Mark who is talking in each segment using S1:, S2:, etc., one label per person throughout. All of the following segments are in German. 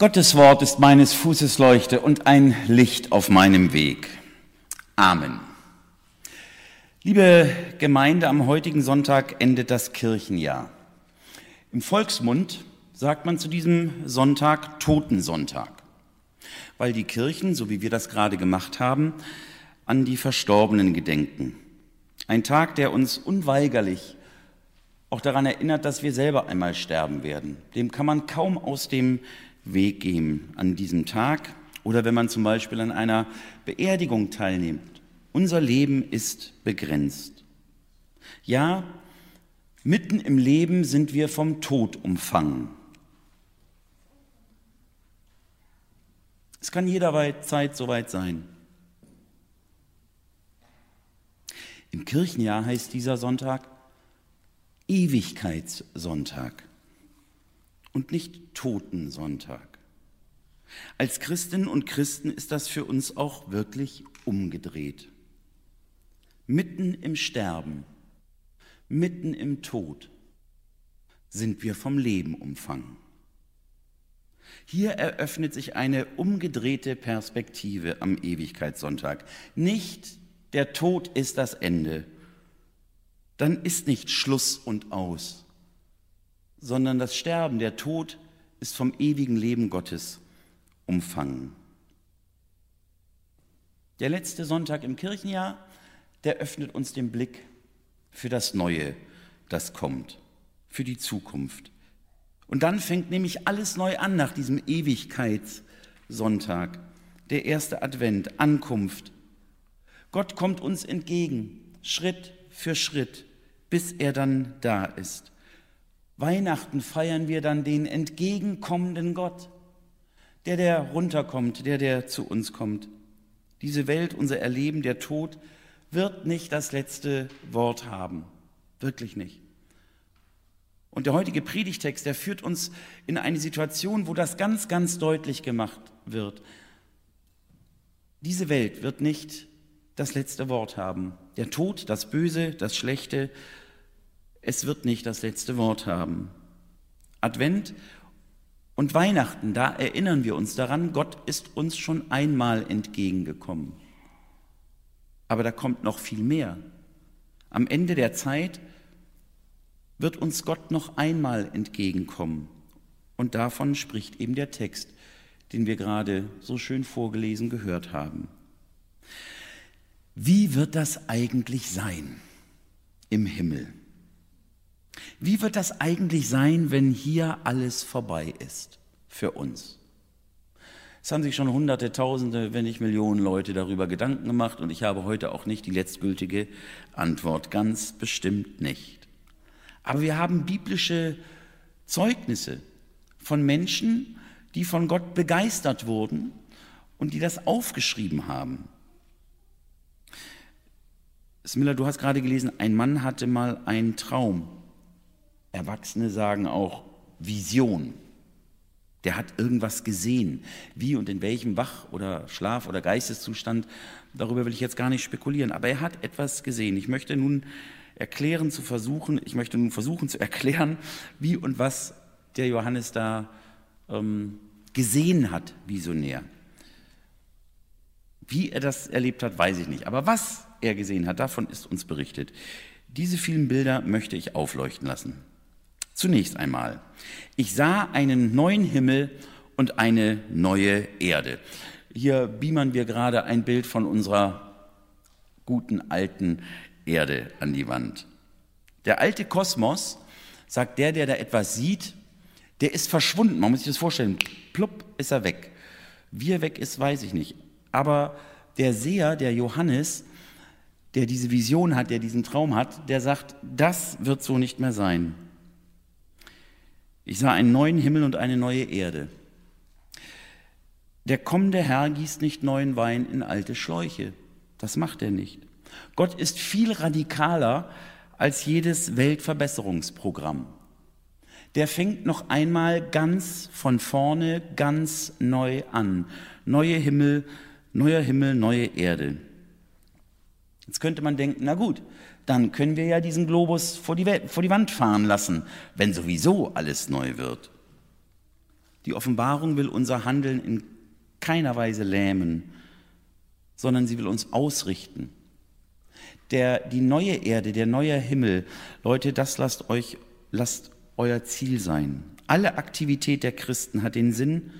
S1: Gottes Wort ist meines Fußes Leuchte und ein Licht auf meinem Weg. Amen. Liebe Gemeinde, am heutigen Sonntag endet das Kirchenjahr. Im Volksmund sagt man zu diesem Sonntag Totensonntag, weil die Kirchen, so wie wir das gerade gemacht haben, an die Verstorbenen gedenken. Ein Tag, der uns unweigerlich auch daran erinnert, dass wir selber einmal sterben werden. Dem kann man kaum aus dem Weg gehen an diesem Tag oder wenn man zum Beispiel an einer Beerdigung teilnimmt. Unser Leben ist begrenzt. Ja, mitten im Leben sind wir vom Tod umfangen. Es kann jederzeit soweit sein. Im Kirchenjahr heißt dieser Sonntag Ewigkeitssonntag und nicht Totensonntag. Als Christinnen und Christen ist das für uns auch wirklich umgedreht. Mitten im Sterben, mitten im Tod sind wir vom Leben umfangen. Hier eröffnet sich eine umgedrehte Perspektive am Ewigkeitssonntag. Nicht der Tod ist das Ende, dann ist nicht Schluss und aus, sondern das Sterben, der Tod ist vom ewigen Leben Gottes umfangen. Der letzte Sonntag im Kirchenjahr, der öffnet uns den Blick für das Neue, das kommt, für die Zukunft. Und dann fängt nämlich alles neu an nach diesem Ewigkeitssonntag, der erste Advent, Ankunft. Gott kommt uns entgegen, Schritt für Schritt, bis er dann da ist. Weihnachten feiern wir dann den entgegenkommenden Gott, der, der runterkommt, der, der zu uns kommt. Diese Welt, unser Erleben, der Tod, wird nicht das letzte Wort haben. Wirklich nicht. Und der heutige Predigtext, der führt uns in eine Situation, wo das ganz, ganz deutlich gemacht wird. Diese Welt wird nicht das letzte Wort haben. Der Tod, das Böse, das Schlechte, es wird nicht das letzte Wort haben. Advent und Weihnachten, da erinnern wir uns daran, Gott ist uns schon einmal entgegengekommen. Aber da kommt noch viel mehr. Am Ende der Zeit wird uns Gott noch einmal entgegenkommen. Und davon spricht eben der Text, den wir gerade so schön vorgelesen gehört haben. Wie wird das eigentlich sein im Himmel? Wie wird das eigentlich sein, wenn hier alles vorbei ist für uns? Es haben sich schon Hunderte, Tausende, wenn nicht Millionen Leute darüber Gedanken gemacht und ich habe heute auch nicht die letztgültige Antwort, ganz bestimmt nicht. Aber wir haben biblische Zeugnisse von Menschen, die von Gott begeistert wurden und die das aufgeschrieben haben. Smiller, du hast gerade gelesen, ein Mann hatte mal einen Traum Erwachsene sagen auch Vision. Der hat irgendwas gesehen. Wie und in welchem Wach- oder Schlaf- oder Geisteszustand, darüber will ich jetzt gar nicht spekulieren. Aber er hat etwas gesehen. Ich möchte nun erklären zu versuchen, ich möchte nun versuchen zu erklären, wie und was der Johannes da ähm, gesehen hat, visionär. Wie er das erlebt hat, weiß ich nicht. Aber was er gesehen hat, davon ist uns berichtet. Diese vielen Bilder möchte ich aufleuchten lassen. Zunächst einmal, ich sah einen neuen Himmel und eine neue Erde. Hier beamern wir gerade ein Bild von unserer guten alten Erde an die Wand. Der alte Kosmos, sagt der, der da etwas sieht, der ist verschwunden. Man muss sich das vorstellen. Plupp ist er weg. Wie er weg ist, weiß ich nicht. Aber der Seher, der Johannes, der diese Vision hat, der diesen Traum hat, der sagt, das wird so nicht mehr sein. Ich sah einen neuen Himmel und eine neue Erde. Der kommende Herr gießt nicht neuen Wein in alte Schläuche. Das macht er nicht. Gott ist viel radikaler als jedes Weltverbesserungsprogramm. Der fängt noch einmal ganz von vorne, ganz neu an. Neue Himmel, neuer Himmel, neue Erde. Jetzt könnte man denken, na gut, dann können wir ja diesen Globus vor die, vor die Wand fahren lassen, wenn sowieso alles neu wird. Die Offenbarung will unser Handeln in keiner Weise lähmen, sondern sie will uns ausrichten. Der, die neue Erde, der neue Himmel, Leute, das lasst euch, lasst euer Ziel sein. Alle Aktivität der Christen hat den Sinn,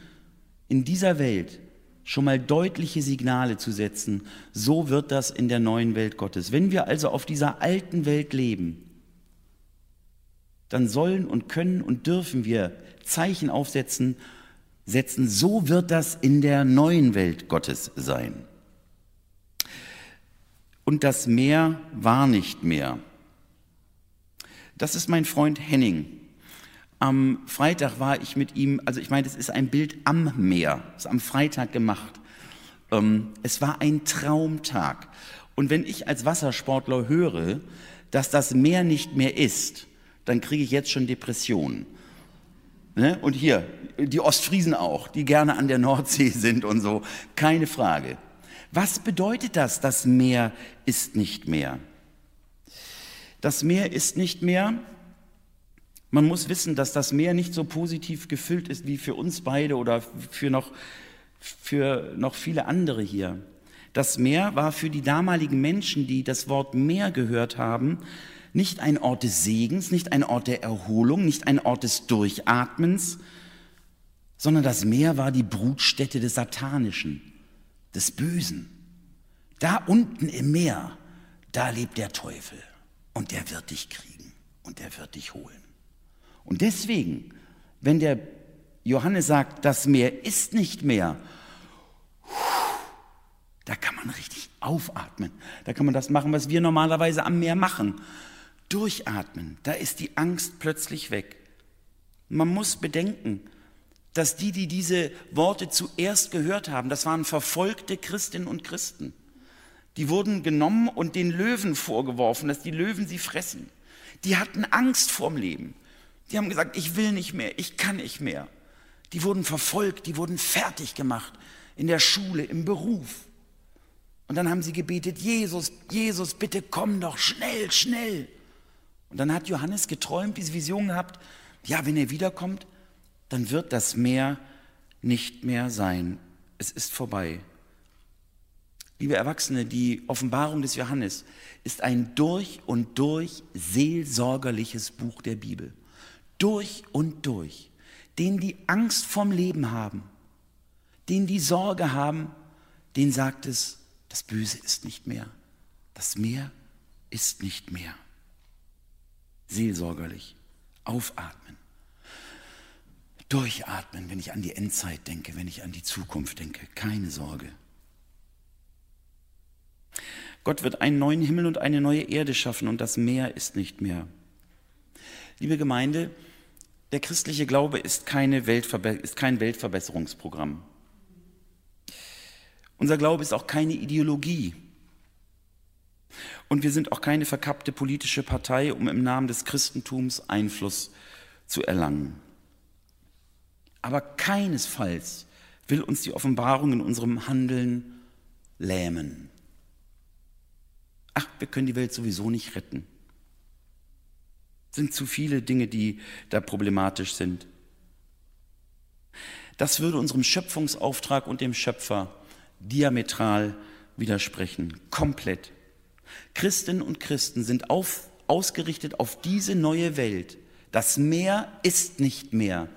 S1: in dieser Welt schon mal deutliche Signale zu setzen. So wird das in der neuen Welt Gottes. Wenn wir also auf dieser alten Welt leben, dann sollen und können und dürfen wir Zeichen aufsetzen, setzen, so wird das in der neuen Welt Gottes sein. Und das Meer war nicht mehr. Das ist mein Freund Henning. Am Freitag war ich mit ihm, also ich meine, das ist ein Bild am Meer, das ist am Freitag gemacht. Ähm, es war ein Traumtag. Und wenn ich als Wassersportler höre, dass das Meer nicht mehr ist, dann kriege ich jetzt schon Depressionen. Ne? Und hier, die Ostfriesen auch, die gerne an der Nordsee sind und so, keine Frage. Was bedeutet das, das Meer ist nicht mehr? Das Meer ist nicht mehr. Man muss wissen, dass das Meer nicht so positiv gefüllt ist wie für uns beide oder für noch, für noch viele andere hier. Das Meer war für die damaligen Menschen, die das Wort Meer gehört haben, nicht ein Ort des Segens, nicht ein Ort der Erholung, nicht ein Ort des Durchatmens, sondern das Meer war die Brutstätte des Satanischen, des Bösen. Da unten im Meer, da lebt der Teufel und der wird dich kriegen und der wird dich holen. Und deswegen, wenn der Johannes sagt, das Meer ist nicht mehr, da kann man richtig aufatmen. Da kann man das machen, was wir normalerweise am Meer machen. Durchatmen, da ist die Angst plötzlich weg. Man muss bedenken, dass die, die diese Worte zuerst gehört haben, das waren verfolgte Christinnen und Christen. Die wurden genommen und den Löwen vorgeworfen, dass die Löwen sie fressen. Die hatten Angst vorm Leben. Die haben gesagt, ich will nicht mehr, ich kann nicht mehr. Die wurden verfolgt, die wurden fertig gemacht in der Schule, im Beruf. Und dann haben sie gebetet, Jesus, Jesus, bitte komm doch schnell, schnell. Und dann hat Johannes geträumt, diese Vision gehabt, ja, wenn er wiederkommt, dann wird das Meer nicht mehr sein. Es ist vorbei. Liebe Erwachsene, die Offenbarung des Johannes ist ein durch und durch seelsorgerliches Buch der Bibel. Durch und durch. Denen, die Angst vom Leben haben, denen, die Sorge haben, denen sagt es, das Böse ist nicht mehr. Das Meer ist nicht mehr seelsorgerlich. Aufatmen. Durchatmen, wenn ich an die Endzeit denke, wenn ich an die Zukunft denke. Keine Sorge. Gott wird einen neuen Himmel und eine neue Erde schaffen und das Meer ist nicht mehr. Liebe Gemeinde, der christliche Glaube ist, keine Weltverbe ist kein Weltverbesserungsprogramm. Unser Glaube ist auch keine Ideologie. Und wir sind auch keine verkappte politische Partei, um im Namen des Christentums Einfluss zu erlangen. Aber keinesfalls will uns die Offenbarung in unserem Handeln lähmen. Ach, wir können die Welt sowieso nicht retten. Sind zu viele Dinge, die da problematisch sind. Das würde unserem Schöpfungsauftrag und dem Schöpfer diametral widersprechen, komplett. Christinnen und Christen sind auf, ausgerichtet auf diese neue Welt. Das Meer ist nicht mehr.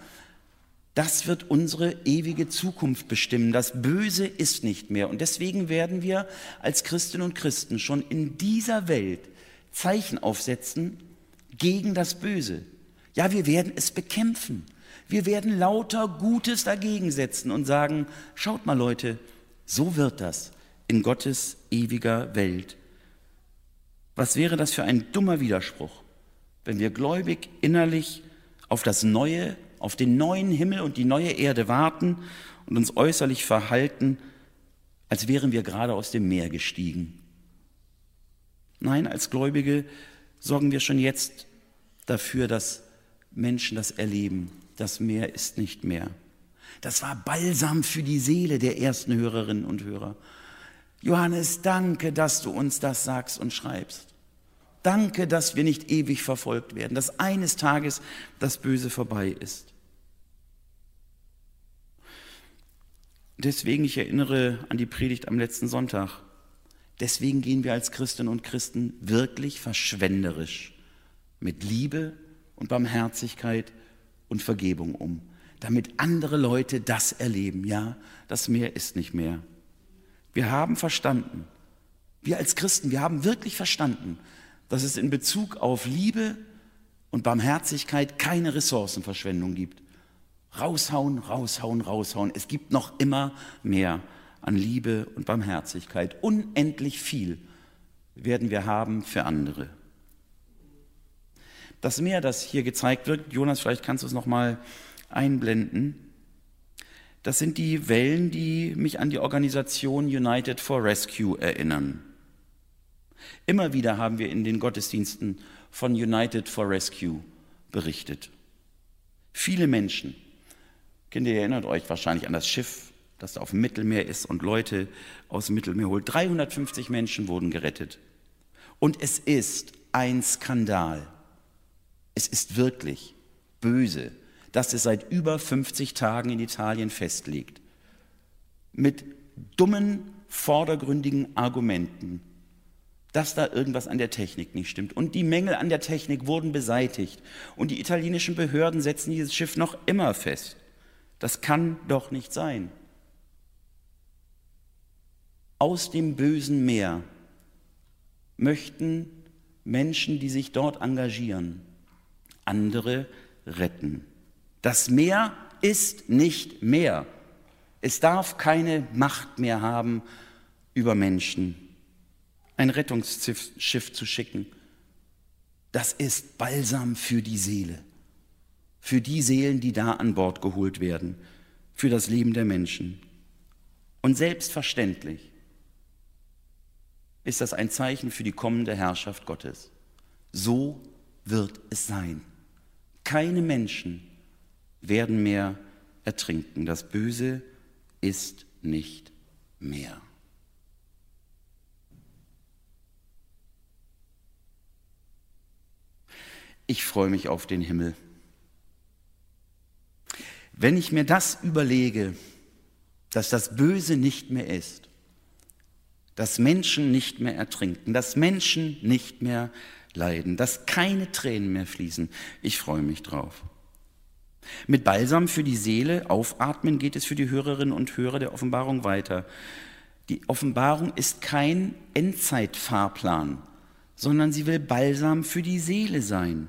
S1: Das wird unsere ewige Zukunft bestimmen. Das Böse ist nicht mehr. Und deswegen werden wir als Christinnen und Christen schon in dieser Welt Zeichen aufsetzen gegen das Böse. Ja, wir werden es bekämpfen. Wir werden lauter Gutes dagegen setzen und sagen, schaut mal Leute, so wird das in Gottes ewiger Welt. Was wäre das für ein dummer Widerspruch, wenn wir gläubig innerlich auf das Neue, auf den neuen Himmel und die neue Erde warten und uns äußerlich verhalten, als wären wir gerade aus dem Meer gestiegen. Nein, als Gläubige sorgen wir schon jetzt dafür, dass Menschen das erleben. Das Meer ist nicht mehr. Das war Balsam für die Seele der ersten Hörerinnen und Hörer. Johannes, danke, dass du uns das sagst und schreibst. Danke, dass wir nicht ewig verfolgt werden, dass eines Tages das Böse vorbei ist. Deswegen, ich erinnere an die Predigt am letzten Sonntag, deswegen gehen wir als Christinnen und Christen wirklich verschwenderisch mit Liebe und Barmherzigkeit und Vergebung um, damit andere Leute das erleben. Ja, das Meer ist nicht mehr. Wir haben verstanden, wir als Christen, wir haben wirklich verstanden, dass es in Bezug auf Liebe und Barmherzigkeit keine Ressourcenverschwendung gibt. Raushauen, raushauen, raushauen. Es gibt noch immer mehr an Liebe und Barmherzigkeit. Unendlich viel werden wir haben für andere. Das Meer, das hier gezeigt wird, Jonas, vielleicht kannst du es noch mal einblenden. Das sind die Wellen, die mich an die Organisation United for Rescue erinnern. Immer wieder haben wir in den Gottesdiensten von United for Rescue berichtet. Viele Menschen, Kinder, ihr erinnert euch wahrscheinlich an das Schiff, das da auf dem Mittelmeer ist und Leute aus dem Mittelmeer holt. 350 Menschen wurden gerettet. Und es ist ein Skandal. Es ist wirklich böse, dass es seit über 50 Tagen in Italien festlegt. Mit dummen, vordergründigen Argumenten, dass da irgendwas an der Technik nicht stimmt. Und die Mängel an der Technik wurden beseitigt. Und die italienischen Behörden setzen dieses Schiff noch immer fest. Das kann doch nicht sein. Aus dem bösen Meer möchten Menschen, die sich dort engagieren, andere retten. Das Meer ist nicht mehr. Es darf keine Macht mehr haben über Menschen. Ein Rettungsschiff zu schicken, das ist Balsam für die Seele für die Seelen, die da an Bord geholt werden, für das Leben der Menschen. Und selbstverständlich ist das ein Zeichen für die kommende Herrschaft Gottes. So wird es sein. Keine Menschen werden mehr ertrinken. Das Böse ist nicht mehr. Ich freue mich auf den Himmel. Wenn ich mir das überlege, dass das Böse nicht mehr ist, dass Menschen nicht mehr ertrinken, dass Menschen nicht mehr leiden, dass keine Tränen mehr fließen, ich freue mich drauf. Mit Balsam für die Seele aufatmen geht es für die Hörerinnen und Hörer der Offenbarung weiter. Die Offenbarung ist kein Endzeitfahrplan, sondern sie will Balsam für die Seele sein.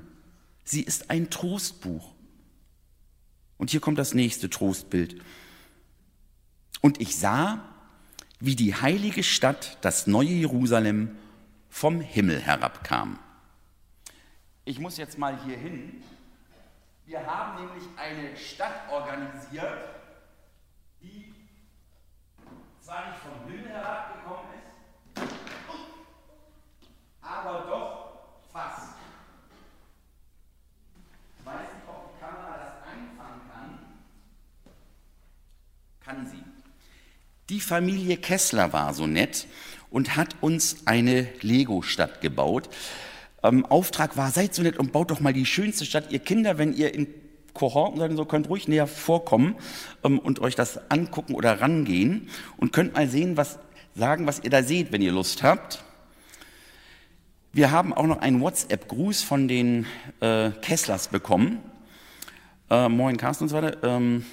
S1: Sie ist ein Trostbuch. Und hier kommt das nächste Trostbild. Und ich sah, wie die heilige Stadt, das neue Jerusalem, vom Himmel herabkam. Ich muss jetzt mal hier hin. Wir haben nämlich eine Stadt organisiert, die zwar nicht vom Himmel herabgekommen ist, aber doch fast. kann sie. Die Familie Kessler war so nett und hat uns eine Lego-Stadt gebaut. Ähm, Auftrag war, seid so nett und baut doch mal die schönste Stadt. Ihr Kinder, wenn ihr in Kohorten seid und so, könnt ruhig näher vorkommen ähm, und euch das angucken oder rangehen und könnt mal sehen, was sagen, was ihr da seht, wenn ihr Lust habt. Wir haben auch noch einen WhatsApp-Gruß von den äh, Kesslers bekommen. Äh, moin Carsten und so weiter. Ähm,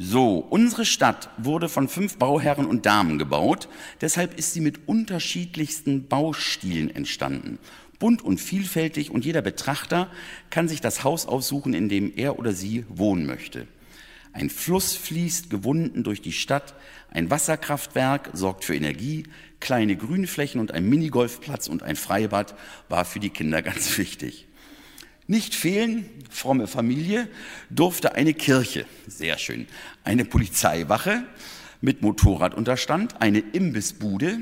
S1: so, unsere Stadt wurde von fünf Bauherren und Damen gebaut, deshalb ist sie mit unterschiedlichsten Baustilen entstanden. Bunt und vielfältig und jeder Betrachter kann sich das Haus aussuchen, in dem er oder sie wohnen möchte. Ein Fluss fließt gewunden durch die Stadt, ein Wasserkraftwerk sorgt für Energie, kleine Grünflächen und ein Minigolfplatz und ein Freibad war für die Kinder ganz wichtig. Nicht fehlen, fromme Familie, durfte eine Kirche, sehr schön, eine Polizeiwache mit Motorradunterstand, eine Imbissbude,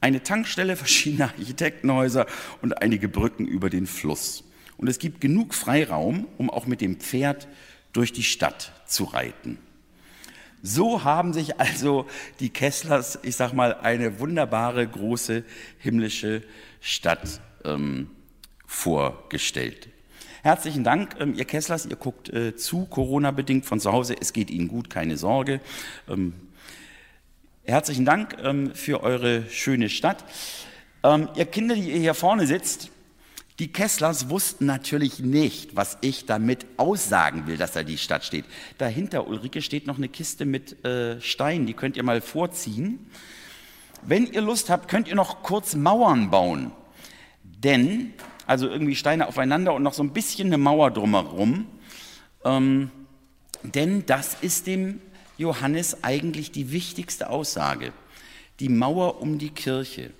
S1: eine Tankstelle, verschiedene Architektenhäuser und einige Brücken über den Fluss. Und es gibt genug Freiraum, um auch mit dem Pferd durch die Stadt zu reiten. So haben sich also die Kesslers, ich sag mal, eine wunderbare große himmlische Stadt ähm, vorgestellt. Herzlichen Dank, ähm, ihr Kesslers, ihr guckt äh, zu, Corona-bedingt von zu Hause. Es geht Ihnen gut, keine Sorge. Ähm, herzlichen Dank ähm, für eure schöne Stadt. Ähm, ihr Kinder, die ihr hier vorne sitzt, die Kesslers wussten natürlich nicht, was ich damit aussagen will, dass da die Stadt steht. Dahinter, Ulrike, steht noch eine Kiste mit äh, Steinen, die könnt ihr mal vorziehen. Wenn ihr Lust habt, könnt ihr noch kurz Mauern bauen. Denn, also irgendwie Steine aufeinander und noch so ein bisschen eine Mauer drumherum. Ähm, denn das ist dem Johannes eigentlich die wichtigste Aussage. Die Mauer um die Kirche.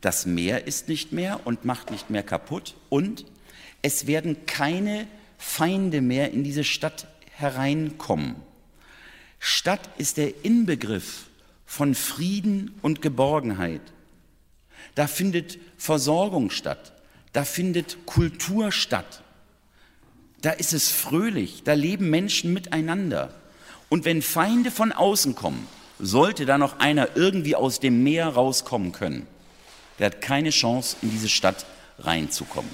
S1: Das Meer ist nicht mehr und macht nicht mehr kaputt und es werden keine Feinde mehr in diese Stadt hereinkommen. Stadt ist der Inbegriff von Frieden und Geborgenheit. Da findet Versorgung statt, da findet Kultur statt, da ist es fröhlich, da leben Menschen miteinander. Und wenn Feinde von außen kommen, sollte da noch einer irgendwie aus dem Meer rauskommen können der hat keine Chance, in diese Stadt reinzukommen.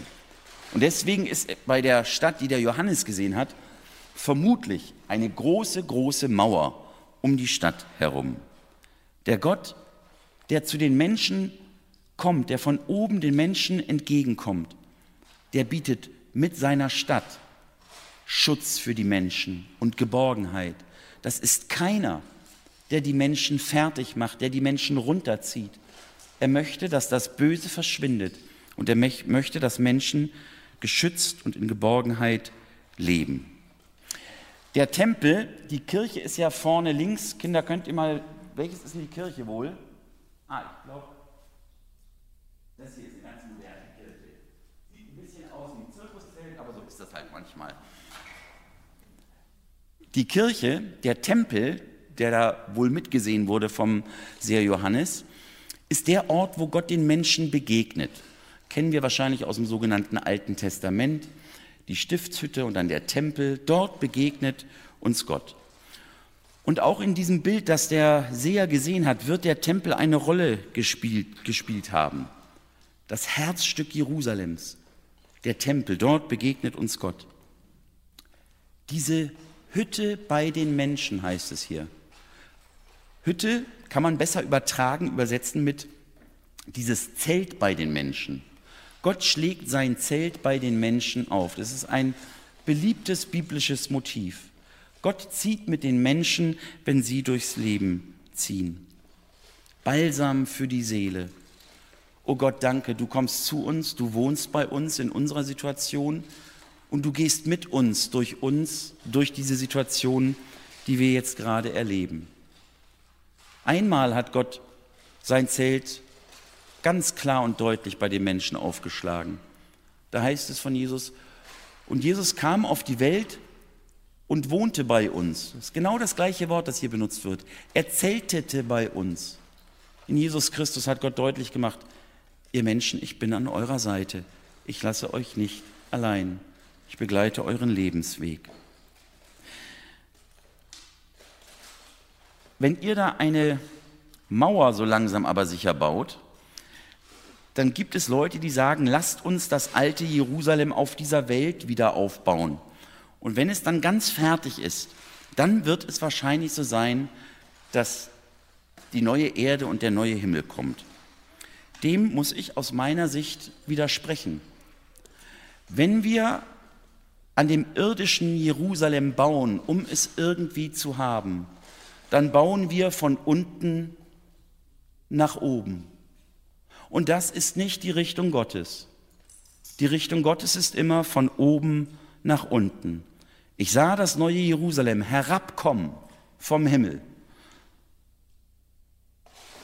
S1: Und deswegen ist bei der Stadt, die der Johannes gesehen hat, vermutlich eine große, große Mauer um die Stadt herum. Der Gott, der zu den Menschen kommt, der von oben den Menschen entgegenkommt, der bietet mit seiner Stadt Schutz für die Menschen und Geborgenheit. Das ist keiner, der die Menschen fertig macht, der die Menschen runterzieht, er möchte, dass das Böse verschwindet und er möchte, dass Menschen geschützt und in Geborgenheit leben. Der Tempel, die Kirche ist ja vorne links. Kinder, könnt ihr mal, welches ist denn die Kirche wohl? Ah, ich glaube, das hier ist eine ganz moderne Kirche. Sieht ein bisschen aus wie ein Zirkuszelt, aber so ist das halt manchmal. Die Kirche, der Tempel, der da wohl mitgesehen wurde vom Seher Johannes, ist der Ort, wo Gott den Menschen begegnet. Kennen wir wahrscheinlich aus dem sogenannten Alten Testament. Die Stiftshütte und dann der Tempel. Dort begegnet uns Gott. Und auch in diesem Bild, das der Seher gesehen hat, wird der Tempel eine Rolle gespielt, gespielt haben. Das Herzstück Jerusalems, der Tempel, dort begegnet uns Gott. Diese Hütte bei den Menschen heißt es hier. Hütte kann man besser übertragen, übersetzen mit dieses Zelt bei den Menschen. Gott schlägt sein Zelt bei den Menschen auf. Das ist ein beliebtes biblisches Motiv. Gott zieht mit den Menschen, wenn sie durchs Leben ziehen. Balsam für die Seele. Oh Gott, danke, du kommst zu uns, du wohnst bei uns in unserer Situation und du gehst mit uns durch uns, durch diese Situation, die wir jetzt gerade erleben. Einmal hat Gott sein Zelt ganz klar und deutlich bei den Menschen aufgeschlagen. Da heißt es von Jesus, und Jesus kam auf die Welt und wohnte bei uns. Das ist genau das gleiche Wort, das hier benutzt wird. Er zeltete bei uns. In Jesus Christus hat Gott deutlich gemacht, ihr Menschen, ich bin an eurer Seite. Ich lasse euch nicht allein. Ich begleite euren Lebensweg. Wenn ihr da eine Mauer so langsam aber sicher baut, dann gibt es Leute, die sagen, lasst uns das alte Jerusalem auf dieser Welt wieder aufbauen. Und wenn es dann ganz fertig ist, dann wird es wahrscheinlich so sein, dass die neue Erde und der neue Himmel kommt. Dem muss ich aus meiner Sicht widersprechen. Wenn wir an dem irdischen Jerusalem bauen, um es irgendwie zu haben, dann bauen wir von unten nach oben. Und das ist nicht die Richtung Gottes. Die Richtung Gottes ist immer von oben nach unten. Ich sah das neue Jerusalem herabkommen vom Himmel.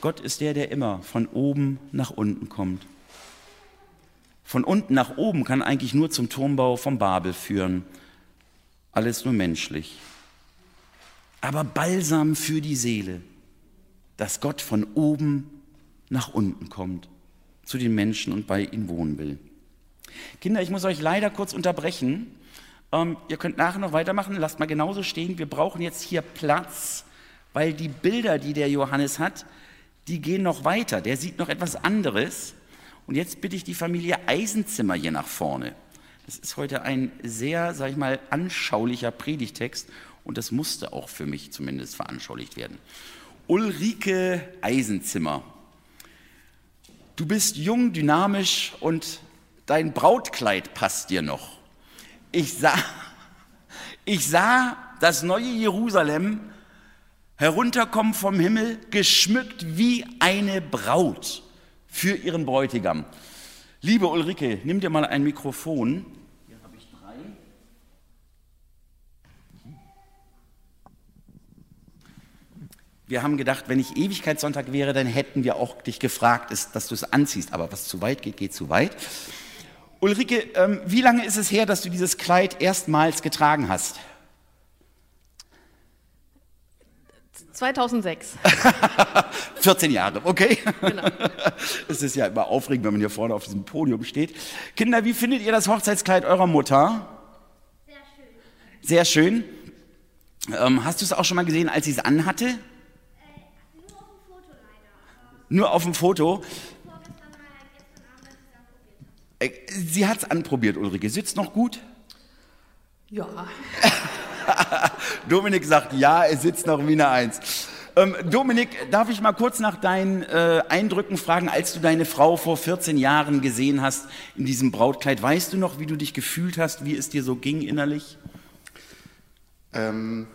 S1: Gott ist der, der immer von oben nach unten kommt. Von unten nach oben kann eigentlich nur zum Turmbau von Babel führen. Alles nur menschlich aber Balsam für die Seele, dass Gott von oben nach unten kommt, zu den Menschen und bei ihnen wohnen will. Kinder, ich muss euch leider kurz unterbrechen. Ähm, ihr könnt nachher noch weitermachen, lasst mal genauso stehen. Wir brauchen jetzt hier Platz, weil die Bilder, die der Johannes hat, die gehen noch weiter. Der sieht noch etwas anderes. Und jetzt bitte ich die Familie Eisenzimmer hier nach vorne. Das ist heute ein sehr, sag ich mal, anschaulicher Predigtext und das musste auch für mich zumindest veranschaulicht werden. Ulrike Eisenzimmer. Du bist jung, dynamisch und dein Brautkleid passt dir noch. Ich sah, ich sah das neue Jerusalem herunterkommen vom Himmel, geschmückt wie eine Braut für ihren Bräutigam. Liebe Ulrike, nimm dir mal ein Mikrofon. Hier habe ich drei. Wir haben gedacht, wenn ich Ewigkeitssonntag wäre, dann hätten wir auch dich gefragt, dass du es anziehst. Aber was zu weit geht, geht zu weit. Ulrike, ähm, wie lange ist es her, dass du dieses Kleid erstmals getragen hast?
S2: 2006.
S1: 14 Jahre, okay. Genau. Es ist ja immer aufregend, wenn man hier vorne auf diesem Podium steht. Kinder, wie findet ihr das Hochzeitskleid eurer Mutter? Sehr schön. Sehr schön. Ähm, hast du es auch schon mal gesehen, als sie es anhatte? Äh, nur auf dem Foto leider. Nur auf dem Foto? Äh, sie hat es anprobiert, Ulrike. Sitzt noch gut?
S2: Ja.
S1: Dominik sagt ja, er sitzt noch wie eine Eins. Ähm, Dominik, darf ich mal kurz nach deinen äh, Eindrücken fragen, als du deine Frau vor 14 Jahren gesehen hast in diesem Brautkleid? Weißt du noch, wie du dich gefühlt hast, wie es dir so ging innerlich?
S3: Ähm,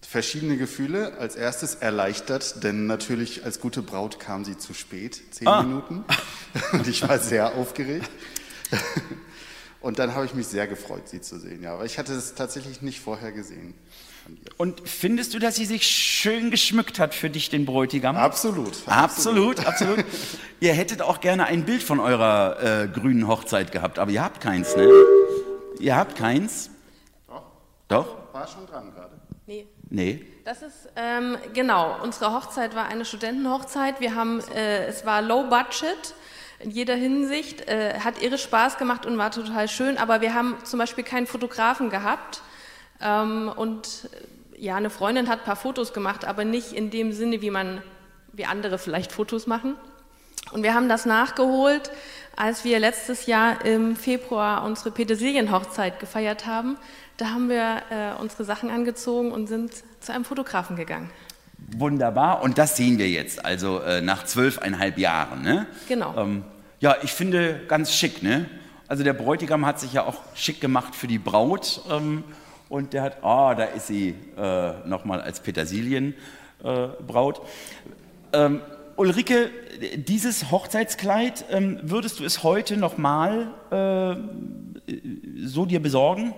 S3: verschiedene Gefühle. Als erstes erleichtert, denn natürlich als gute Braut kam sie zu spät, zehn ah. Minuten. Und ich war sehr aufgeregt. Und dann habe ich mich sehr gefreut, sie zu sehen. Ja, aber ich hatte es tatsächlich nicht vorher gesehen.
S1: Und findest du, dass sie sich schön geschmückt hat für dich, den Bräutigam?
S3: Absolut.
S1: Absolut, absolut. absolut. ihr hättet auch gerne ein Bild von eurer äh, grünen Hochzeit gehabt, aber ihr habt keins, ne? Ihr habt keins?
S3: Doch.
S1: Doch?
S3: War schon dran gerade.
S2: Nee.
S1: Nee.
S2: Das ist, ähm, genau, unsere Hochzeit war eine Studentenhochzeit. Wir haben, äh, es war low budget in jeder Hinsicht, äh, hat irre Spaß gemacht und war total schön, aber wir haben zum Beispiel keinen Fotografen gehabt ähm, und äh, ja, eine Freundin hat ein paar Fotos gemacht, aber nicht in dem Sinne, wie man, wie andere vielleicht Fotos machen. Und wir haben das nachgeholt, als wir letztes Jahr im Februar unsere Petersilienhochzeit gefeiert haben. Da haben wir äh, unsere Sachen angezogen und sind zu einem Fotografen gegangen.
S1: Wunderbar. Und das sehen wir jetzt, also äh, nach zwölfeinhalb Jahren. Ne?
S2: Genau. Ähm,
S1: ja, ich finde ganz schick. Ne? Also der Bräutigam hat sich ja auch schick gemacht für die Braut. Ähm, und der hat, ah, oh, da ist sie äh, nochmal als Petersilienbraut. Äh, ähm, Ulrike, dieses Hochzeitskleid, ähm, würdest du es heute nochmal äh, so dir besorgen?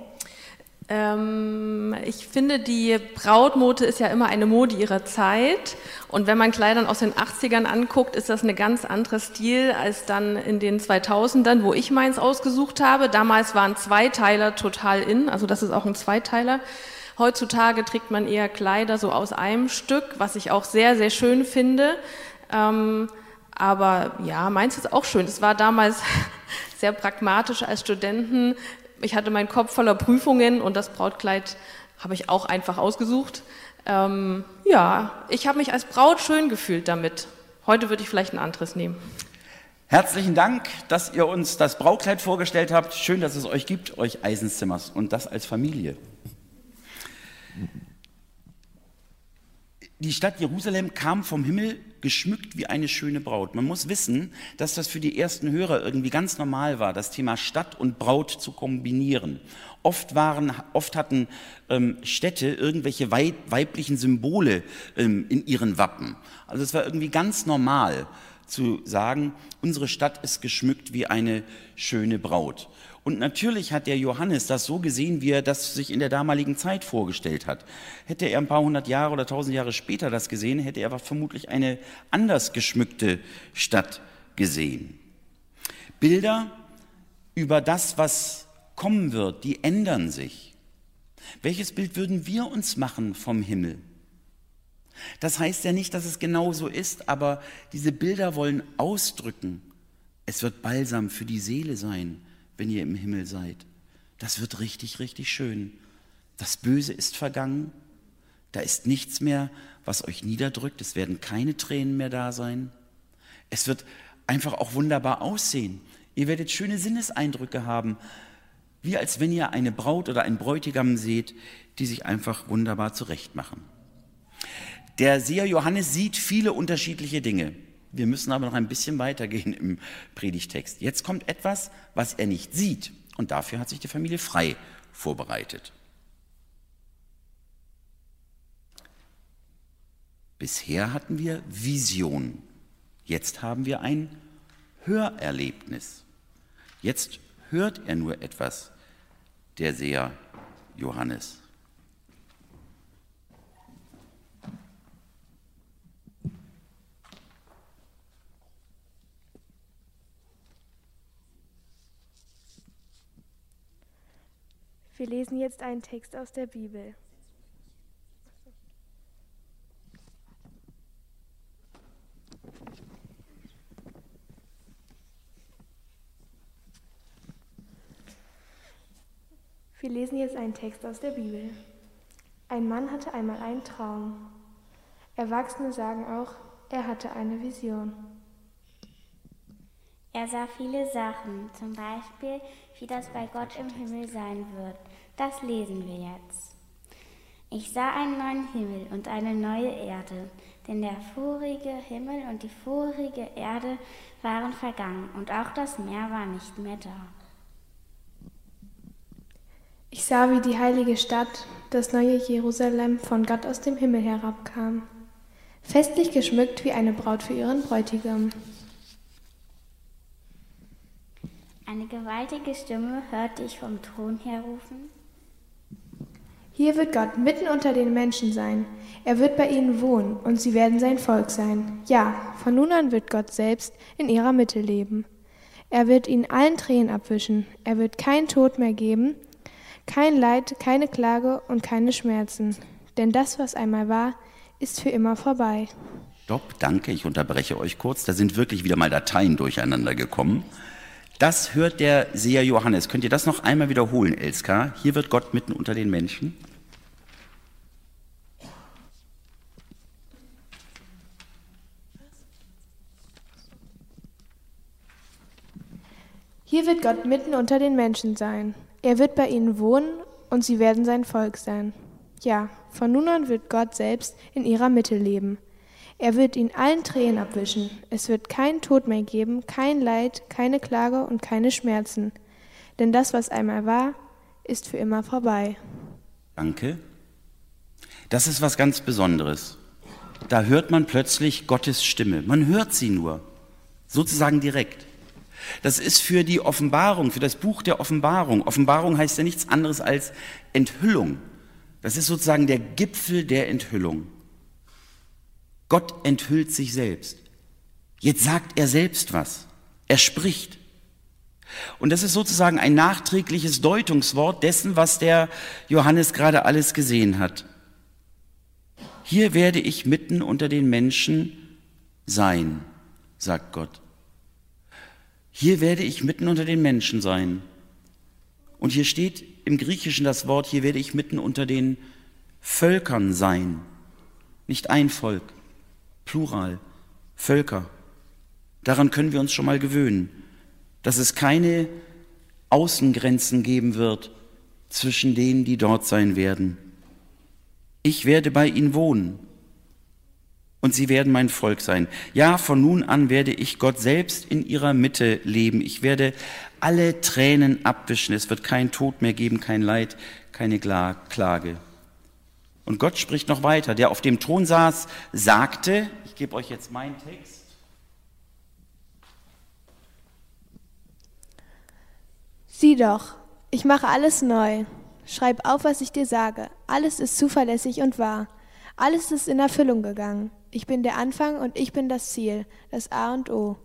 S2: Ähm, ich finde, die Brautmode ist ja immer eine Mode ihrer Zeit. Und wenn man Kleidern aus den 80ern anguckt, ist das ein ganz anderer Stil als dann in den 2000ern, wo ich meins ausgesucht habe. Damals waren Zweiteiler total in, also das ist auch ein Zweiteiler. Heutzutage trägt man eher Kleider so aus einem Stück, was ich auch sehr, sehr schön finde. Ähm, aber ja, meins ist auch schön. Es war damals sehr pragmatisch als Studenten ich hatte meinen Kopf voller Prüfungen und das Brautkleid habe ich auch einfach ausgesucht. Ähm, ja, ich habe mich als Braut schön gefühlt damit. Heute würde ich vielleicht ein anderes nehmen.
S1: Herzlichen Dank, dass ihr uns das Brautkleid vorgestellt habt. Schön, dass es euch gibt, euch Eisenzimmers und das als Familie. Die Stadt Jerusalem kam vom Himmel geschmückt wie eine schöne Braut. Man muss wissen, dass das für die ersten Hörer irgendwie ganz normal war, das Thema Stadt und Braut zu kombinieren. Oft, waren, oft hatten ähm, Städte irgendwelche weiblichen Symbole ähm, in ihren Wappen. Also es war irgendwie ganz normal zu sagen, unsere Stadt ist geschmückt wie eine schöne Braut. Und natürlich hat der Johannes das so gesehen, wie er das sich in der damaligen Zeit vorgestellt hat. Hätte er ein paar hundert Jahre oder tausend Jahre später das gesehen, hätte er vermutlich eine anders geschmückte Stadt gesehen. Bilder über das, was kommen wird, die ändern sich. Welches Bild würden wir uns machen vom Himmel? Das heißt ja nicht, dass es genau so ist, aber diese Bilder wollen ausdrücken, es wird Balsam für die Seele sein wenn ihr im Himmel seid. Das wird richtig, richtig schön. Das Böse ist vergangen. Da ist nichts mehr, was euch niederdrückt. Es werden keine Tränen mehr da sein. Es wird einfach auch wunderbar aussehen. Ihr werdet schöne Sinneseindrücke haben. Wie als wenn ihr eine Braut oder einen Bräutigam seht, die sich einfach wunderbar zurechtmachen. Der Seher Johannes sieht viele unterschiedliche Dinge. Wir müssen aber noch ein bisschen weitergehen im Predigtext. Jetzt kommt etwas, was er nicht sieht. Und dafür hat sich die Familie frei vorbereitet. Bisher hatten wir Vision. Jetzt haben wir ein Hörerlebnis. Jetzt hört er nur etwas, der Seher Johannes.
S4: Wir lesen jetzt einen Text aus der Bibel. Wir lesen jetzt einen Text aus der Bibel. Ein Mann hatte einmal einen Traum. Erwachsene sagen auch, er hatte eine Vision.
S5: Er sah viele Sachen, zum Beispiel, wie das bei Gott im Himmel sein wird. Das lesen wir jetzt. Ich sah einen neuen Himmel und eine neue Erde, denn der vorige Himmel und die vorige Erde waren vergangen und auch das Meer war nicht mehr da.
S4: Ich sah, wie die heilige Stadt, das neue Jerusalem, von Gott aus dem Himmel herabkam, festlich geschmückt wie eine Braut für ihren Bräutigam.
S5: Eine gewaltige Stimme hörte ich vom Thron her rufen.
S4: Hier wird Gott mitten unter den Menschen sein. Er wird bei ihnen wohnen und sie werden sein Volk sein. Ja, von nun an wird Gott selbst in ihrer Mitte leben. Er wird ihnen allen Tränen abwischen. Er wird kein Tod mehr geben, kein Leid, keine Klage und keine Schmerzen. Denn das, was einmal war, ist für immer vorbei.
S1: Stopp, danke, ich unterbreche euch kurz. Da sind wirklich wieder mal Dateien durcheinander gekommen. Das hört der Seher Johannes. Könnt ihr das noch einmal wiederholen, Elska? Hier wird Gott mitten unter den Menschen.
S4: Hier wird Gott mitten unter den Menschen sein. Er wird bei ihnen wohnen und sie werden sein Volk sein. Ja, von nun an wird Gott selbst in ihrer Mitte leben. Er wird ihnen allen Tränen abwischen. Es wird kein Tod mehr geben, kein Leid, keine Klage und keine Schmerzen. Denn das, was einmal war, ist für immer vorbei.
S1: Danke. Das ist was ganz Besonderes. Da hört man plötzlich Gottes Stimme. Man hört sie nur, sozusagen direkt. Das ist für die Offenbarung, für das Buch der Offenbarung. Offenbarung heißt ja nichts anderes als Enthüllung. Das ist sozusagen der Gipfel der Enthüllung. Gott enthüllt sich selbst. Jetzt sagt er selbst was. Er spricht. Und das ist sozusagen ein nachträgliches Deutungswort dessen, was der Johannes gerade alles gesehen hat. Hier werde ich mitten unter den Menschen sein, sagt Gott. Hier werde ich mitten unter den Menschen sein. Und hier steht im Griechischen das Wort, hier werde ich mitten unter den Völkern sein. Nicht ein Volk, Plural, Völker. Daran können wir uns schon mal gewöhnen, dass es keine Außengrenzen geben wird zwischen denen, die dort sein werden. Ich werde bei ihnen wohnen und sie werden mein Volk sein. Ja, von nun an werde ich Gott selbst in ihrer Mitte leben. Ich werde alle Tränen abwischen. Es wird kein Tod mehr geben, kein Leid, keine Klage. Und Gott spricht noch weiter. Der auf dem Thron saß, sagte, ich gebe euch jetzt meinen Text.
S4: Sieh doch, ich mache alles neu. Schreib auf, was ich dir sage. Alles ist zuverlässig und wahr. Alles ist in Erfüllung gegangen. Ich bin der Anfang und ich bin das Ziel, das A und O.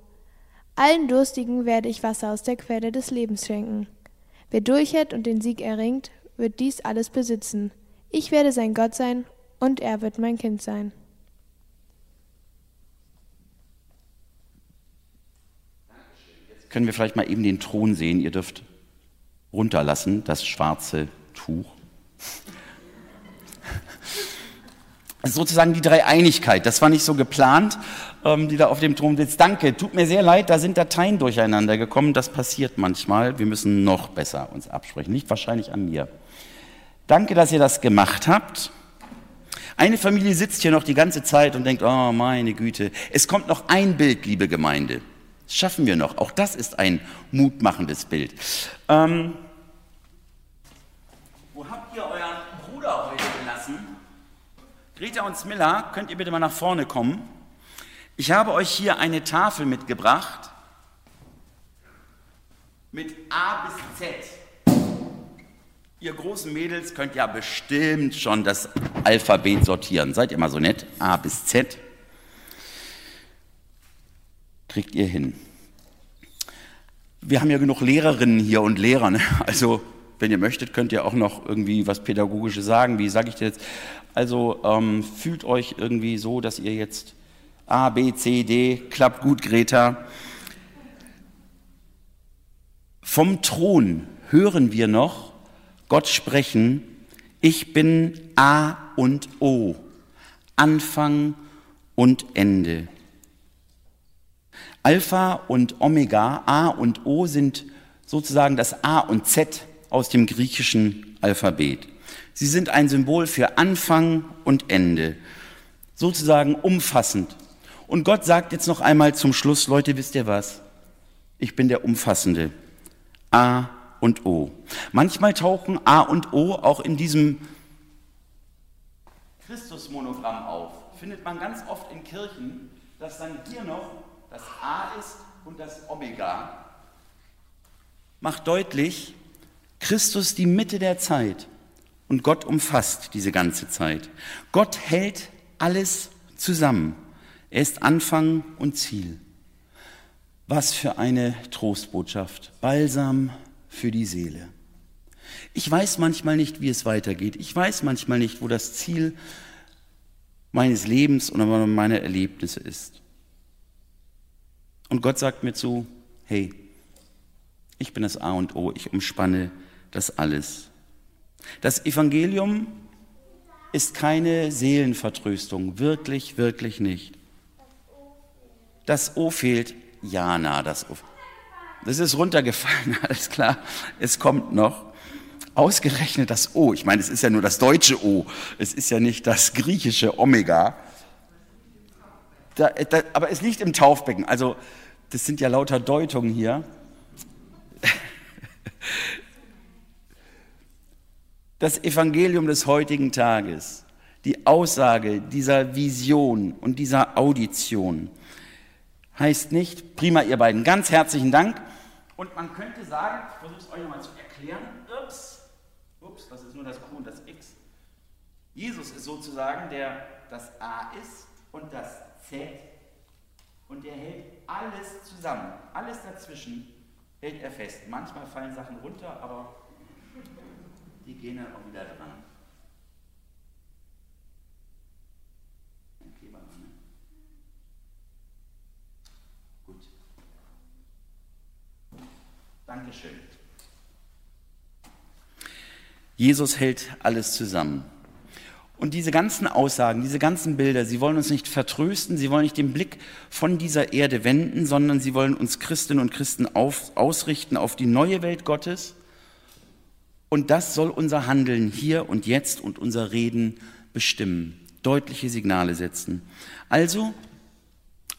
S4: Allen Durstigen werde ich Wasser aus der Quelle des Lebens schenken. Wer durchhält und den Sieg erringt, wird dies alles besitzen. Ich werde sein Gott sein und er wird mein Kind sein.
S1: Jetzt können wir vielleicht mal eben den Thron sehen. Ihr dürft runterlassen, das schwarze Tuch. sozusagen die Dreieinigkeit. Das war nicht so geplant, ähm, die da auf dem Thron sitzt. Danke, tut mir sehr leid, da sind Dateien durcheinander gekommen. Das passiert manchmal. Wir müssen noch besser uns absprechen. Nicht wahrscheinlich an mir. Danke, dass ihr das gemacht habt. Eine Familie sitzt hier noch die ganze Zeit und denkt, oh meine Güte, es kommt noch ein Bild, liebe Gemeinde. Das schaffen wir noch. Auch das ist ein mutmachendes Bild. Ähm, wo habt ihr euren Bruder heute gelassen? Greta und Smilla, könnt ihr bitte mal nach vorne kommen? Ich habe euch hier eine Tafel mitgebracht mit A bis Z. Ihr großen Mädels könnt ja bestimmt schon das Alphabet sortieren. Seid ihr mal so nett? A bis Z. Kriegt ihr hin. Wir haben ja genug Lehrerinnen hier und Lehrer. Ne? Also, wenn ihr möchtet, könnt ihr auch noch irgendwie was Pädagogisches sagen. Wie sage ich das jetzt? Also ähm, fühlt euch irgendwie so, dass ihr jetzt A, B, C, D, klappt gut, Greta. Vom Thron hören wir noch Gott sprechen, ich bin A und O, Anfang und Ende. Alpha und Omega, A und O sind sozusagen das A und Z aus dem griechischen Alphabet. Sie sind ein Symbol für Anfang und Ende, sozusagen umfassend. Und Gott sagt jetzt noch einmal zum Schluss, Leute, wisst ihr was? Ich bin der Umfassende. A und O. Manchmal tauchen A und O auch in diesem Christusmonogramm auf. Findet man ganz oft in Kirchen, dass dann hier noch das A ist und das Omega. Macht deutlich, Christus die Mitte der Zeit. Und Gott umfasst diese ganze Zeit. Gott hält alles zusammen. Er ist Anfang und Ziel. Was für eine Trostbotschaft. Balsam für die Seele. Ich weiß manchmal nicht, wie es weitergeht. Ich weiß manchmal nicht, wo das Ziel meines Lebens oder meiner Erlebnisse ist. Und Gott sagt mir zu, hey, ich bin das A und O, ich umspanne das alles. Das Evangelium ist keine Seelenvertröstung, wirklich, wirklich nicht. Das O fehlt, ja, na, das O. Das ist runtergefallen, alles klar. Es kommt noch. Ausgerechnet das O. Ich meine, es ist ja nur das deutsche O. Es ist ja nicht das griechische Omega. Da, da, aber es liegt im Taufbecken. Also, das sind ja lauter Deutungen hier. das Evangelium des heutigen Tages, die Aussage dieser Vision und dieser Audition heißt nicht, prima ihr beiden, ganz herzlichen Dank. Und man könnte sagen, ich versuche es euch nochmal zu erklären, ups, ups, das ist nur das Q und das X. Jesus ist sozusagen der das A ist und das Z und er hält alles zusammen, alles dazwischen hält er fest. Manchmal fallen Sachen runter, aber die gehen dann auch wieder dran. Kleber ne? Gut. Dankeschön. Jesus hält alles zusammen. Und diese ganzen Aussagen, diese ganzen Bilder, sie wollen uns nicht vertrösten, sie wollen nicht den Blick von dieser Erde wenden, sondern sie wollen uns Christinnen und Christen auf, ausrichten auf die neue Welt Gottes, und das soll unser Handeln hier und jetzt und unser Reden bestimmen, deutliche Signale setzen. Also,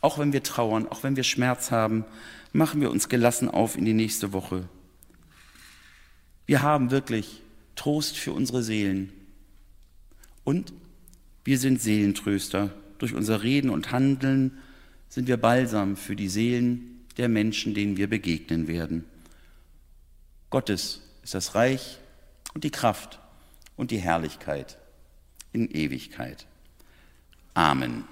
S1: auch wenn wir trauern, auch wenn wir Schmerz haben, machen wir uns gelassen auf in die nächste Woche. Wir haben wirklich Trost für unsere Seelen. Und wir sind Seelentröster. Durch unser Reden und Handeln sind wir Balsam für die Seelen der Menschen, denen wir begegnen werden. Gottes ist das Reich und die Kraft und die Herrlichkeit in Ewigkeit. Amen.